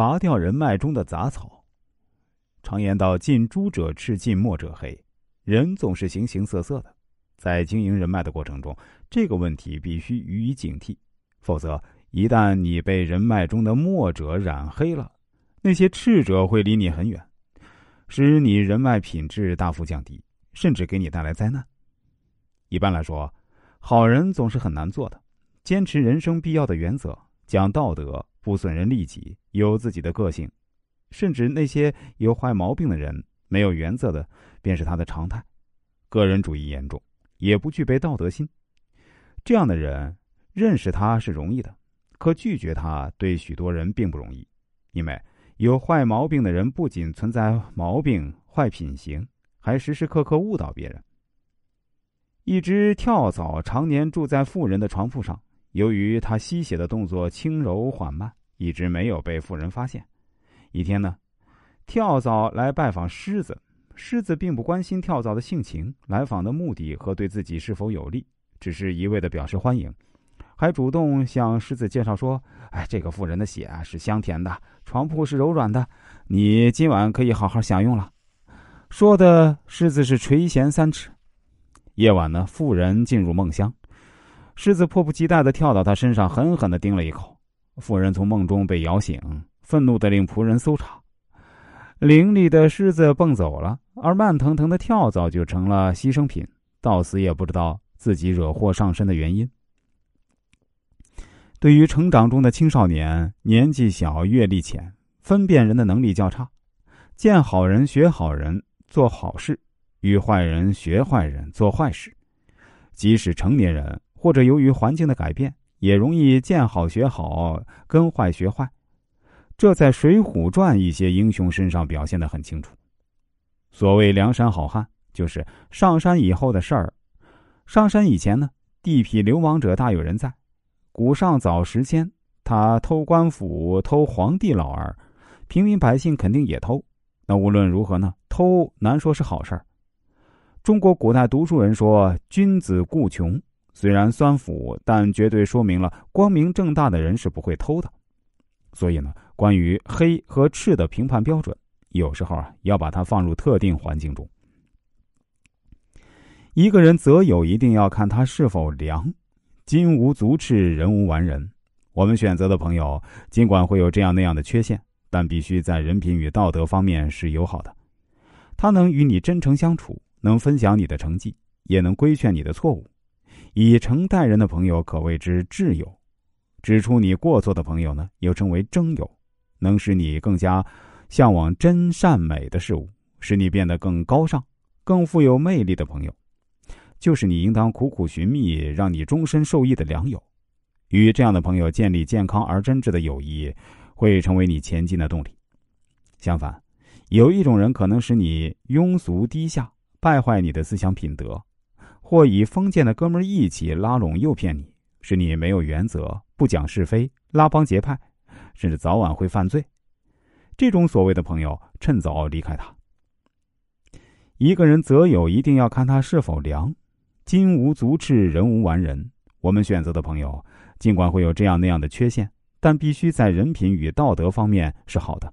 拔掉人脉中的杂草。常言道：“近朱者赤，近墨者黑。”人总是形形色色的，在经营人脉的过程中，这个问题必须予以警惕，否则一旦你被人脉中的墨者染黑了，那些赤者会离你很远，使你人脉品质大幅降低，甚至给你带来灾难。一般来说，好人总是很难做的，坚持人生必要的原则，讲道德，不损人利己，有自己的个性。甚至那些有坏毛病的人，没有原则的，便是他的常态。个人主义严重，也不具备道德心。这样的人，认识他是容易的，可拒绝他对许多人并不容易。因为有坏毛病的人，不仅存在毛病、坏品行，还时时刻刻误导别人。一只跳蚤常年住在富人的床铺上，由于他吸血的动作轻柔缓慢，一直没有被妇人发现。一天呢，跳蚤来拜访狮子，狮子并不关心跳蚤的性情、来访的目的和对自己是否有利，只是一味的表示欢迎，还主动向狮子介绍说：“哎，这个妇人的血啊是香甜的，床铺是柔软的，你今晚可以好好享用了。”说的狮子是垂涎三尺。夜晚呢，妇人进入梦乡，狮子迫不及待的跳到他身上，狠狠的叮了一口，妇人从梦中被摇醒。愤怒的令仆人搜查，林里的狮子蹦走了，而慢腾腾的跳蚤就成了牺牲品，到死也不知道自己惹祸上身的原因。对于成长中的青少年，年纪小、阅历浅、分辨人的能力较差，见好人学好人做好事，与坏人学坏人做坏事。即使成年人，或者由于环境的改变，也容易见好学好，跟坏学坏。这在《水浒传》一些英雄身上表现的很清楚。所谓梁山好汉，就是上山以后的事儿。上山以前呢，地痞流氓者大有人在。古上早时间，他偷官府、偷皇帝老儿，平民百姓肯定也偷。那无论如何呢，偷难说是好事儿。中国古代读书人说：“君子固穷。”虽然酸腐，但绝对说明了光明正大的人是不会偷的。所以呢。关于黑和赤的评判标准，有时候啊要把它放入特定环境中。一个人择友一定要看他是否良，金无足赤，人无完人。我们选择的朋友，尽管会有这样那样的缺陷，但必须在人品与道德方面是友好的。他能与你真诚相处，能分享你的成绩，也能规劝你的错误。以诚待人的朋友，可谓之挚友；指出你过错的朋友呢，又称为真友。能使你更加向往真善美的事物，使你变得更高尚、更富有魅力的朋友，就是你应当苦苦寻觅、让你终身受益的良友。与这样的朋友建立健康而真挚的友谊，会成为你前进的动力。相反，有一种人可能使你庸俗低下，败坏你的思想品德，或以封建的哥们义气拉拢诱骗你，使你没有原则、不讲是非、拉帮结派。甚至早晚会犯罪，这种所谓的朋友，趁早离开他。一个人择友一定要看他是否良，金无足赤，人无完人。我们选择的朋友，尽管会有这样那样的缺陷，但必须在人品与道德方面是好的。